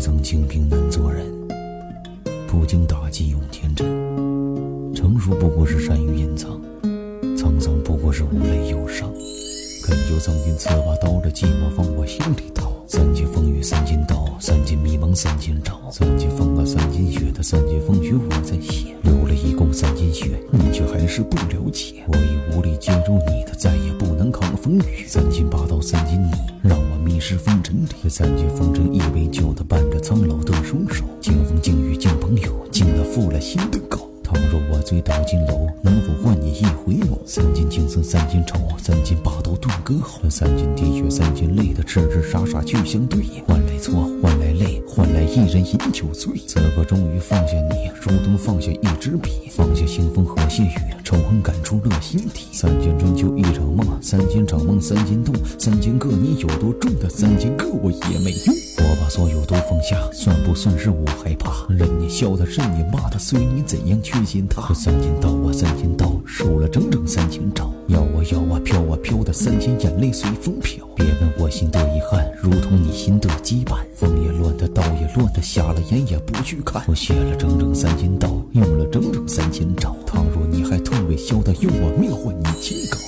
曾清贫难做人，不经打击永天真。成熟不过是善于隐藏，沧桑不过是无泪忧伤。恳求曾经刺把刀的寂寞放我心里头。三界风雨三千刀，三界迷茫三千找。三界风啊三千雪的三界风雪我在写，流了一共三千血，你却还是不了解。我已无力接住你的，再也不能风雨。三斤八刀三斤泥，让我迷失风尘里。三斤风尘一杯酒的伴着苍老的双手，清风静雨敬朋友，敬了负了心的狗。倘若我醉倒金楼，能否换你一回眸？三斤情深三斤愁，三斤把刀断歌喉。三斤滴血三斤泪的痴痴傻傻去相对，换来错，换，一人饮酒醉。此刻终于放下你，如同放下一支笔，放下腥风和血雨，仇恨感触落心底。三千春秋一场梦，三千场梦三千痛，三千个你有多重的三千个我也没用。我把所有都放下，算不算是我害怕？任你笑他，任你骂他，随你怎样去践踏。这三千刀啊，三千刀，数了整整三千招。三千眼泪随风飘。别问我心的遗憾，如同你心的羁绊。风也乱的，刀也乱的，瞎了眼也不去看。我写了整整三千刀，用了整整三千招。倘若你还痛未消的，用我命换你清高。